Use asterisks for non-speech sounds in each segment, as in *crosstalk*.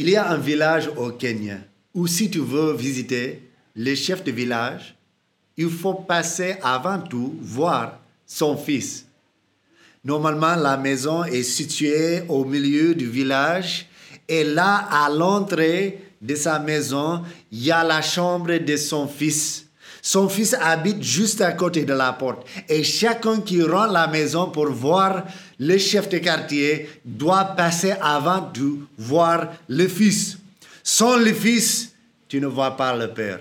Il y a un village au Kenya où si tu veux visiter le chef de village, il faut passer avant tout voir son fils. Normalement, la maison est située au milieu du village et là, à l'entrée de sa maison, il y a la chambre de son fils. Son fils habite juste à côté de la porte. Et chacun qui rentre la maison pour voir le chef de quartier doit passer avant de voir le fils. Sans le fils, tu ne vois pas le père.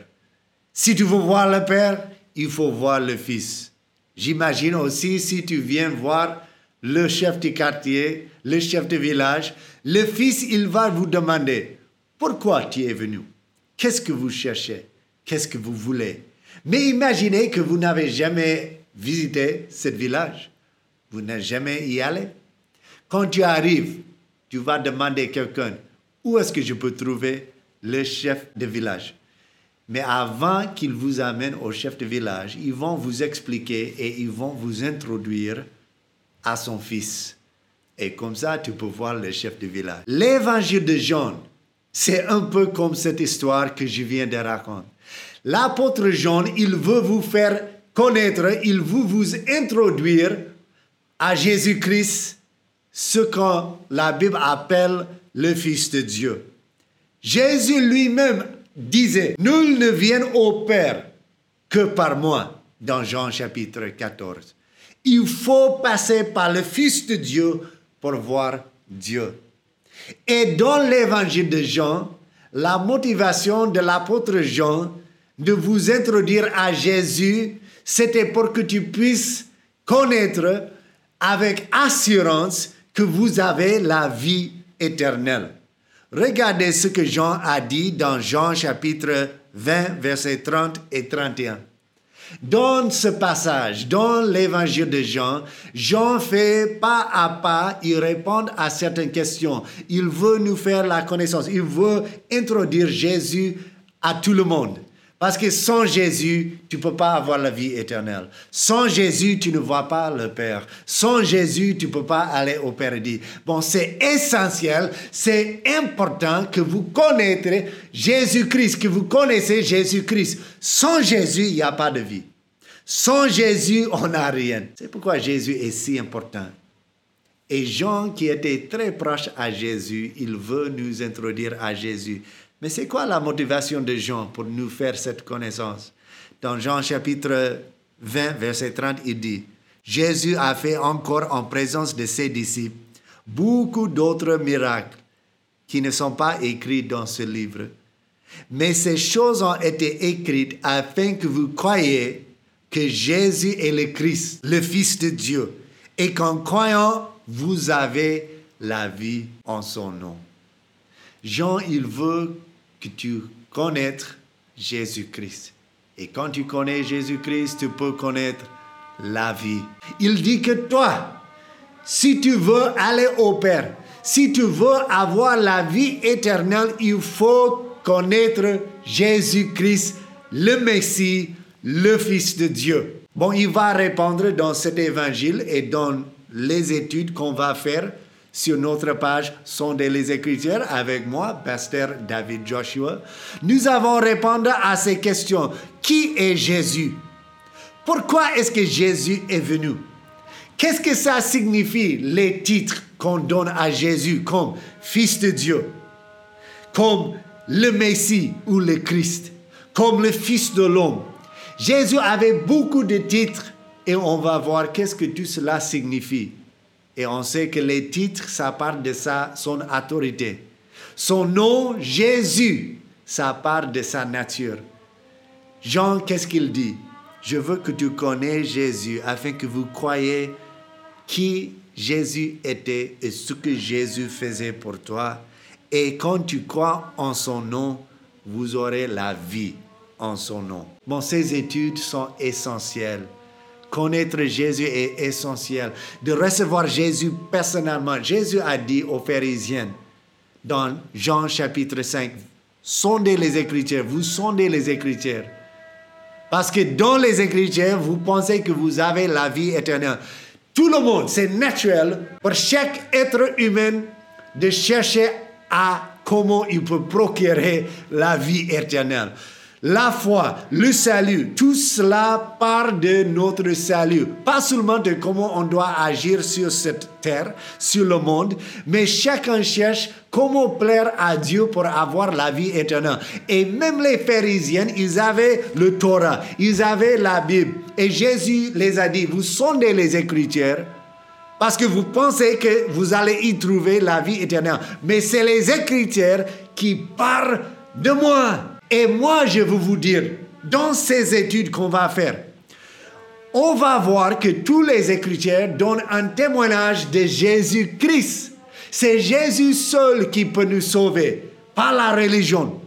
Si tu veux voir le père, il faut voir le fils. J'imagine aussi si tu viens voir le chef du quartier, le chef de village, le fils, il va vous demander, pourquoi tu es venu? Qu'est-ce que vous cherchez? Qu'est-ce que vous voulez Mais imaginez que vous n'avez jamais visité ce village. Vous n'êtes jamais y allé. Quand tu arrives, tu vas demander à quelqu'un, où est-ce que je peux trouver le chef de village? Mais avant qu'ils vous amènent au chef de village, ils vont vous expliquer et ils vont vous introduire à son fils. Et comme ça, tu peux voir le chef de village. L'évangile de Jean, c'est un peu comme cette histoire que je viens de raconter. L'apôtre Jean, il veut vous faire connaître, il veut vous introduire à Jésus-Christ, ce que la Bible appelle le Fils de Dieu. Jésus lui-même disait, Nul ne vient au Père que par moi, dans Jean chapitre 14. Il faut passer par le Fils de Dieu pour voir Dieu. Et dans l'évangile de Jean, la motivation de l'apôtre Jean de vous introduire à Jésus, c'était pour que tu puisses connaître avec assurance que vous avez la vie éternelle. Regardez ce que Jean a dit dans Jean chapitre 20, versets 30 et 31. Dans ce passage, dans l'évangile de Jean, Jean fait pas à pas, il répond à certaines questions. Il veut nous faire la connaissance. Il veut introduire Jésus à tout le monde. Parce que sans Jésus, tu ne peux pas avoir la vie éternelle. Sans Jésus, tu ne vois pas le Père. Sans Jésus, tu ne peux pas aller au paradis. Bon, c'est essentiel, c'est important que vous connaîtrez Jésus-Christ, que vous connaissez Jésus-Christ. Sans Jésus, il n'y a pas de vie. Sans Jésus, on n'a rien. C'est pourquoi Jésus est si important. Et Jean, qui était très proche à Jésus, il veut nous introduire à Jésus. Mais c'est quoi la motivation de Jean pour nous faire cette connaissance? Dans Jean chapitre 20, verset 30, il dit, Jésus a fait encore en présence de ses disciples beaucoup d'autres miracles qui ne sont pas écrits dans ce livre. Mais ces choses ont été écrites afin que vous croyiez que Jésus est le Christ, le Fils de Dieu, et qu'en croyant, vous avez la vie en son nom. Jean, il veut que tu connaîtres Jésus-Christ. Et quand tu connais Jésus-Christ, tu peux connaître la vie. Il dit que toi, si tu veux aller au Père, si tu veux avoir la vie éternelle, il faut connaître Jésus-Christ, le Messie, le Fils de Dieu. Bon, il va répondre dans cet évangile et dans les études qu'on va faire sur notre page sont les Écritures avec moi, Pasteur David Joshua. Nous avons répondu à ces questions. Qui est Jésus? Pourquoi est-ce que Jésus est venu? Qu'est-ce que ça signifie, les titres qu'on donne à Jésus comme Fils de Dieu, comme le Messie ou le Christ, comme le Fils de l'homme? Jésus avait beaucoup de titres et on va voir qu'est-ce que tout cela signifie. Et on sait que les titres, ça part de sa, son autorité. Son nom, Jésus, ça part de sa nature. Jean, qu'est-ce qu'il dit? Je veux que tu connais Jésus afin que vous croyez qui Jésus était et ce que Jésus faisait pour toi. Et quand tu crois en son nom, vous aurez la vie en son nom. Bon, ces études sont essentielles Connaître Jésus est essentiel. De recevoir Jésus personnellement. Jésus a dit aux pharisiens dans Jean chapitre 5, sondez les Écritures, vous sondez les Écritures. Parce que dans les Écritures, vous pensez que vous avez la vie éternelle. Tout le monde, c'est naturel pour chaque être humain de chercher à comment il peut procurer la vie éternelle. La foi, le salut, tout cela part de notre salut. Pas seulement de comment on doit agir sur cette terre, sur le monde, mais chacun cherche comment plaire à Dieu pour avoir la vie éternelle. Et même les pharisiens, ils avaient le Torah, ils avaient la Bible. Et Jésus les a dit, vous sondez les Écritures parce que vous pensez que vous allez y trouver la vie éternelle. Mais c'est les Écritures qui parlent de moi. Et moi, je veux vous dire, dans ces études qu'on va faire, on va voir que tous les Écritures donnent un témoignage de Jésus-Christ. C'est Jésus seul qui peut nous sauver, pas la religion,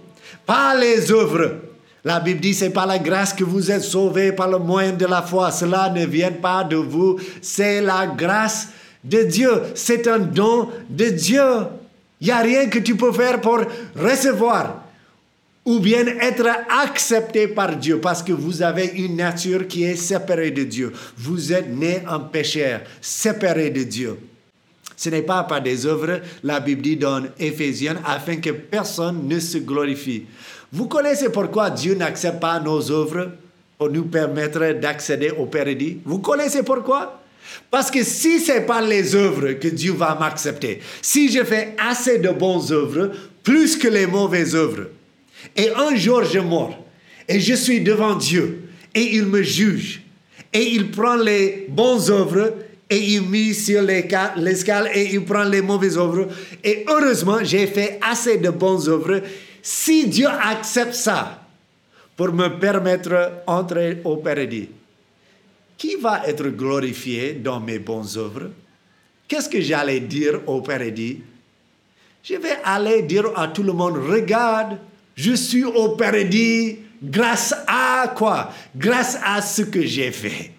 pas les œuvres. La Bible dit, c'est par la grâce que vous êtes sauvés par le moyen de la foi. Cela ne vient pas de vous, c'est la grâce de Dieu. C'est un don de Dieu. Il n'y a rien que tu peux faire pour recevoir ou bien être accepté par Dieu parce que vous avez une nature qui est séparée de Dieu. Vous êtes né en pécheur, séparé de Dieu. Ce n'est pas par des œuvres, la Bible dit dans Éphésiens, afin que personne ne se glorifie. Vous connaissez pourquoi Dieu n'accepte pas nos œuvres pour nous permettre d'accéder au paradis? Vous connaissez pourquoi? Parce que si ce n'est pas les œuvres que Dieu va m'accepter, si je fais assez de bonnes œuvres, plus que les mauvaises œuvres, et un jour, je mors. Et je suis devant Dieu. Et il me juge. Et il prend les bonnes œuvres et il met sur l'escale et il prend les mauvaises œuvres. Et heureusement, j'ai fait assez de bonnes œuvres. Si Dieu accepte ça pour me permettre d'entrer au paradis, qui va être glorifié dans mes bonnes œuvres? Qu'est-ce que j'allais dire au paradis? Je vais aller dire à tout le monde, regarde, je suis au paradis grâce à quoi? Grâce à ce que j'ai fait.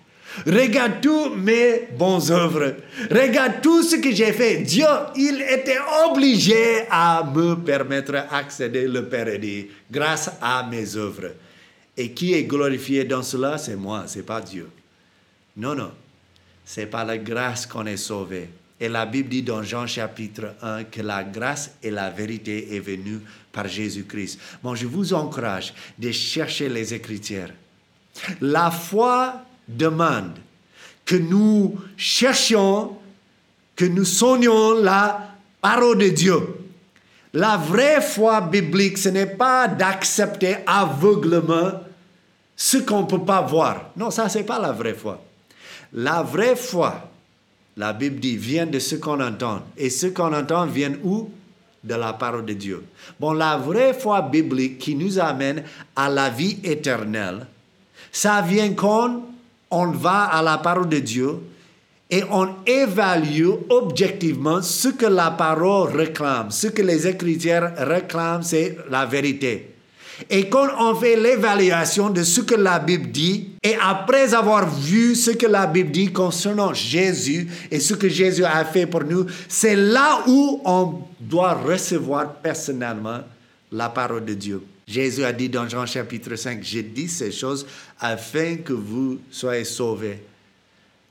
Regarde tous mes bonnes œuvres. Regarde tout ce que j'ai fait. Dieu, il était obligé à me permettre d'accéder au paradis grâce à mes œuvres. Et qui est glorifié dans cela? C'est moi, c'est pas Dieu. Non, non. C'est par la grâce qu'on est sauvé. Et la Bible dit dans Jean chapitre 1 que la grâce et la vérité est venue par Jésus-Christ. Bon, je vous encourage de chercher les Écritures. La foi demande que nous cherchions, que nous sonnions la parole de Dieu. La vraie foi biblique, ce n'est pas d'accepter aveuglement ce qu'on ne peut pas voir. Non, ça, ce n'est pas la vraie foi. La vraie foi, la Bible dit, vient de ce qu'on entend. Et ce qu'on entend vient où? De la parole de Dieu. Bon, la vraie foi biblique qui nous amène à la vie éternelle, ça vient quand on va à la parole de Dieu et on évalue objectivement ce que la parole réclame. Ce que les Écritures réclament, c'est la vérité. Et quand on fait l'évaluation de ce que la Bible dit, et après avoir vu ce que la Bible dit concernant Jésus et ce que Jésus a fait pour nous, c'est là où on doit recevoir personnellement la parole de Dieu. Jésus a dit dans Jean chapitre 5, j'ai dit ces choses afin que vous soyez sauvés.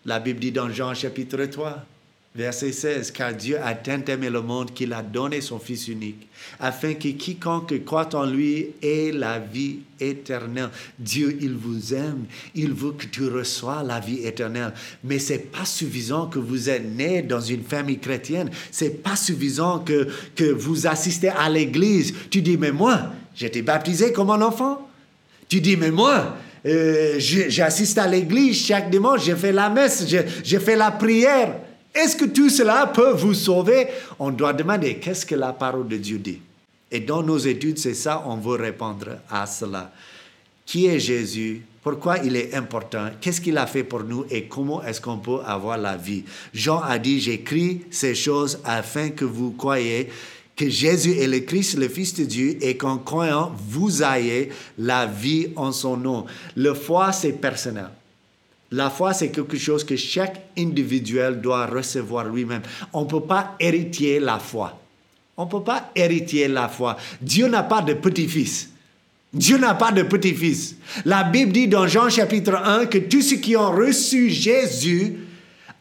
La Bible dit dans Jean chapitre 3, Verset 16, car Dieu a tant aimé le monde qu'il a donné son Fils unique, afin que quiconque croit en lui ait la vie éternelle. Dieu, il vous aime, il veut que tu reçois la vie éternelle. Mais c'est pas suffisant que vous êtes né dans une famille chrétienne. C'est pas suffisant que, que vous assistez à l'église. Tu dis, mais moi, j'étais baptisé comme un enfant. Tu dis, mais moi, euh, j'assiste à l'église chaque dimanche, j'ai fait la messe, j'ai fait la prière. Est-ce que tout cela peut vous sauver? On doit demander qu'est-ce que la parole de Dieu dit? Et dans nos études, c'est ça, on veut répondre à cela. Qui est Jésus? Pourquoi il est important? Qu'est-ce qu'il a fait pour nous? Et comment est-ce qu'on peut avoir la vie? Jean a dit, j'écris ces choses afin que vous croyez que Jésus est le Christ, le Fils de Dieu, et qu'en croyant, vous ayez la vie en son nom. Le foi, c'est personnel. La foi, c'est quelque chose que chaque individuel doit recevoir lui-même. On ne peut pas hériter la foi. On ne peut pas hériter la foi. Dieu n'a pas de petit-fils. Dieu n'a pas de petit-fils. La Bible dit dans Jean chapitre 1 que tous ceux qui ont reçu Jésus,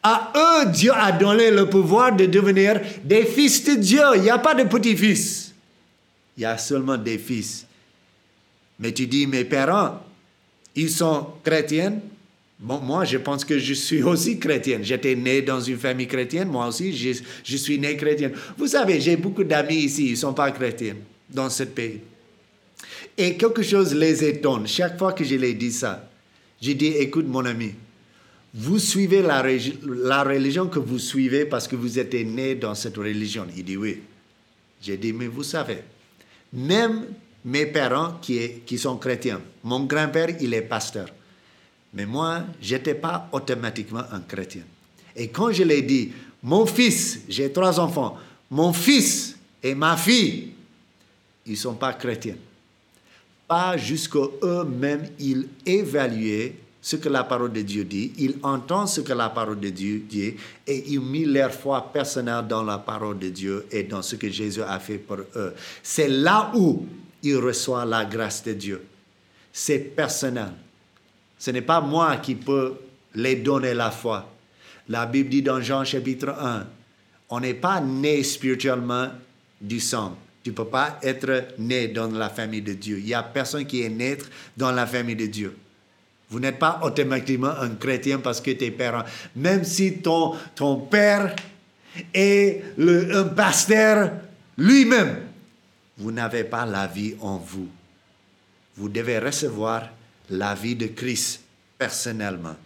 à eux, Dieu a donné le pouvoir de devenir des fils de Dieu. Il n'y a pas de petit-fils. il y a seulement des fils. Mais tu dis, mes parents, ils sont chrétiens? Moi, je pense que je suis aussi chrétienne. J'étais né dans une famille chrétienne. Moi aussi, je, suis né chrétienne. Vous savez, j'ai beaucoup d'amis ici, ils ne sont pas chrétiens dans ce pays. Et quelque chose les étonne. Chaque fois que je les dis ça, je dis, écoute mon ami, vous suivez la, religion que vous suivez parce que vous êtes né dans cette religion. Il dit oui. J'ai dit, mais vous savez, même mes parents qui sont chrétiens, mon grand-père, il est pasteur. Mais moi, je n'étais pas automatiquement un chrétien. Et quand je l'ai dit, mon fils, j'ai trois enfants, mon fils et ma fille, ils ne sont pas chrétiens. Pas jusqu'à eux-mêmes, ils évaluaient ce que la parole de Dieu dit, ils entendent ce que la parole de Dieu dit et ils mettent leur foi personnelle dans la parole de Dieu et dans ce que Jésus a fait pour eux. C'est là où ils reçoivent la grâce de Dieu. C'est personnel. Ce n'est pas moi qui peux les donner la foi. La Bible dit dans Jean chapitre 1, on n'est pas né spirituellement du sang. Tu ne peux pas être né dans la famille de Dieu. Il n'y a personne qui est né dans la famille de Dieu. Vous n'êtes pas automatiquement un chrétien parce que tes parents, même si ton, ton père est un pasteur lui-même, vous n'avez pas la vie en vous. Vous devez recevoir la vie de Christ personnellement.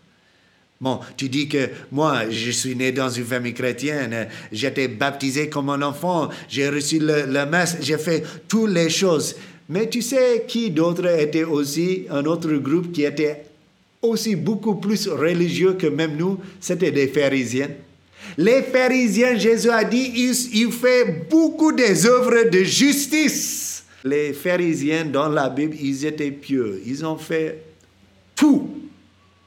Bon, tu dis que moi, je suis né dans une famille chrétienne, j'étais baptisé comme un enfant, j'ai reçu le, le messe, j'ai fait toutes les choses. Mais tu sais qui d'autre était aussi un autre groupe qui était aussi beaucoup plus religieux que même nous, c'était des pharisiens. Les pharisiens, Jésus a dit, ils, ils fait beaucoup des œuvres de justice. Les pharisiens dans la Bible, ils étaient pieux. Ils ont fait tout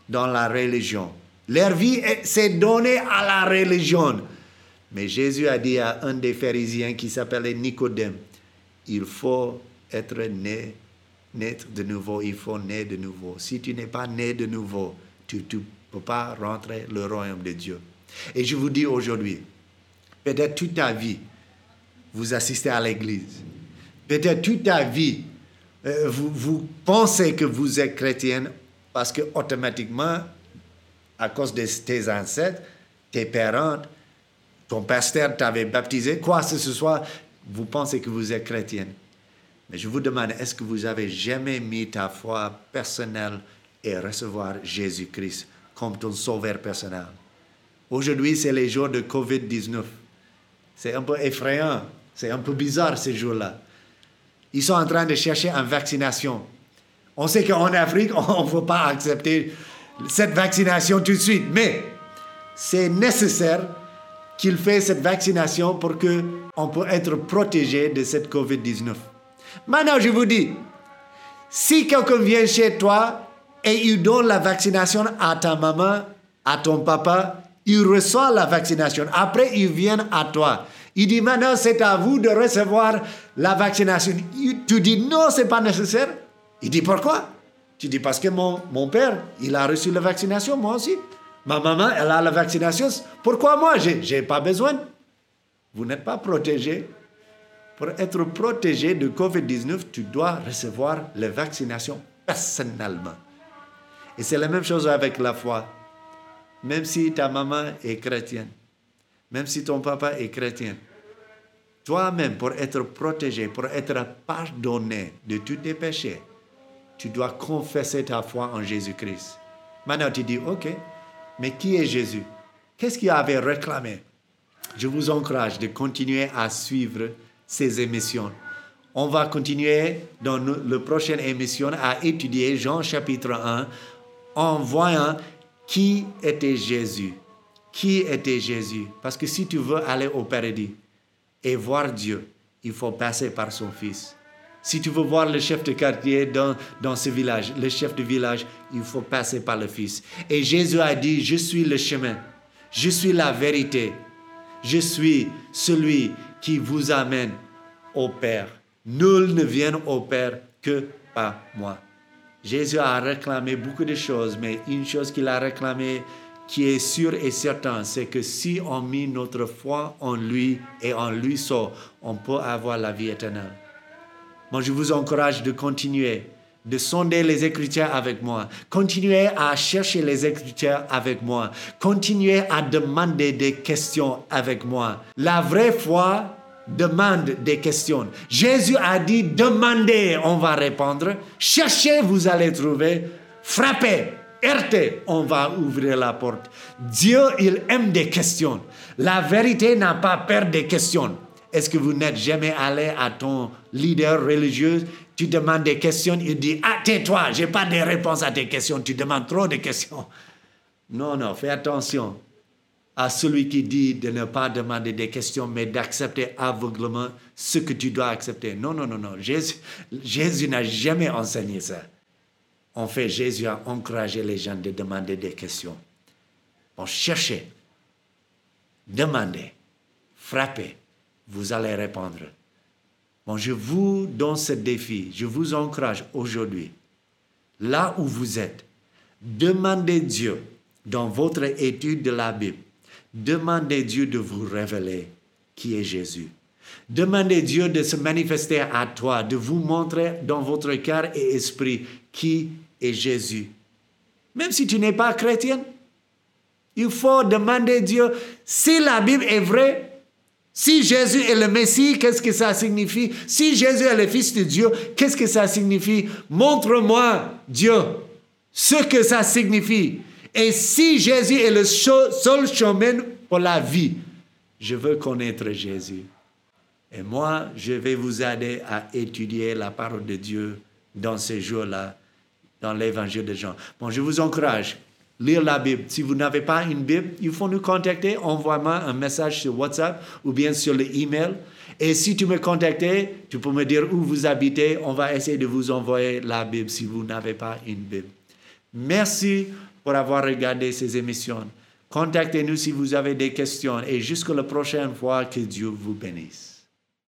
dans la religion. Leur vie s'est donnée à la religion. Mais Jésus a dit à un des pharisiens qui s'appelait Nicodème, il faut être né naître de nouveau, il faut naître de nouveau. Si tu n'es pas né de nouveau, tu ne peux pas rentrer le royaume de Dieu. Et je vous dis aujourd'hui, peut-être toute ta vie, vous assistez à l'église. Peut-être toute ta vie, euh, vous, vous, pensez que vous êtes chrétienne parce que automatiquement, à cause de tes ancêtres, tes parents, ton pasteur t'avait baptisé, quoi que ce soit, vous pensez que vous êtes chrétienne. Mais je vous demande, est-ce que vous avez jamais mis ta foi personnelle et recevoir Jésus-Christ comme ton sauveur personnel? Aujourd'hui, c'est les jours de COVID-19. C'est un peu effrayant, c'est un peu bizarre ces jours-là. Ils sont en train de chercher une vaccination. On sait qu'en Afrique, *laughs* on ne veut pas accepter cette vaccination tout de suite, mais c'est nécessaire qu'il fasse cette vaccination pour qu'on puisse être protégé de cette COVID-19. Maintenant, je vous dis, si quelqu'un vient chez toi et il donne la vaccination à ta maman, à ton papa, il reçoit la vaccination. Après, il vient à toi. Il dit maintenant, c'est à vous de recevoir la vaccination. Tu dis non, c'est pas nécessaire. Il dit pourquoi? Tu dis parce que mon, mon père, il a reçu la vaccination, moi aussi. Ma maman, elle a la vaccination. Pourquoi moi? Je n'ai pas besoin. Vous n'êtes pas protégé pour être protégé de COVID-19, tu dois recevoir les vaccinations personnellement. Et c'est la même chose avec la foi. Même si ta maman est chrétienne, même si ton papa est chrétien, toi-même, pour être protégé, pour être pardonné de tous tes péchés, tu dois confesser ta foi en Jésus-Christ. Maintenant, tu dis, OK, mais qui est Jésus? Qu'est-ce qu'il avait réclamé? Je vous encourage de continuer à suivre ces émissions. On va continuer dans la prochaine émission à étudier Jean chapitre 1 en voyant qui était Jésus. Qui était Jésus? Parce que si tu veux aller au paradis et voir Dieu, il faut passer par son Fils. Si tu veux voir le chef de quartier dans, dans ce village, le chef de village, il faut passer par le Fils. Et Jésus a dit, je suis le chemin, je suis la vérité, je suis celui qui vous amène au Père. Nul ne vient au Père que par moi. Jésus a réclamé beaucoup de choses, mais une chose qu'il a réclamé qui est sûre et certaine, c'est que si on met notre foi en lui et en lui seul, on peut avoir la vie éternelle. Moi, je vous encourage de continuer, de sonder les Écritures avec moi. Continuez à chercher les Écritures avec moi. Continuez à demander des questions avec moi. La vraie foi demande des questions. Jésus a dit, demandez, on va répondre. Cherchez, vous allez trouver. Frappez, on va ouvrir la porte. Dieu, il aime des questions. La vérité n'a pas peur des questions. Est-ce que vous n'êtes jamais allé à ton leader religieux, tu demandes des questions, il dit, ah, tais-toi, j'ai pas de réponse à tes questions, tu demandes trop de questions. Non, non, fais attention à celui qui dit de ne pas demander des questions, mais d'accepter aveuglement ce que tu dois accepter. Non, non, non, non. Jésus, Jésus n'a jamais enseigné ça. En fait, Jésus a encouragé les gens de demander des questions. Bon, cherchez, demandez, frappez, vous allez répondre. Bon, je vous donne ce défi, je vous encourage aujourd'hui, là où vous êtes, demandez Dieu dans votre étude de la Bible Demandez Dieu de vous révéler qui est Jésus. Demandez Dieu de se manifester à toi, de vous montrer dans votre cœur et esprit qui est Jésus. Même si tu n'es pas chrétien, il faut demander Dieu si la Bible est vraie, si Jésus est le Messie, qu'est-ce que ça signifie? Si Jésus est le Fils de Dieu, qu'est-ce que ça signifie? Montre-moi, Dieu, ce que ça signifie. Et si Jésus est le seul chemin pour la vie, je veux connaître Jésus. Et moi, je vais vous aider à étudier la parole de Dieu dans ces jours-là, dans l'évangile de Jean. Bon, je vous encourage, lire la Bible. Si vous n'avez pas une Bible, il faut nous contacter. Envoie-moi un message sur WhatsApp ou bien sur le email. Et si tu me contactes, tu peux me dire où vous habitez. On va essayer de vous envoyer la Bible si vous n'avez pas une Bible. Merci pour avoir regardé ces émissions. Contactez-nous si vous avez des questions et jusqu'à la prochaine fois, que Dieu vous bénisse.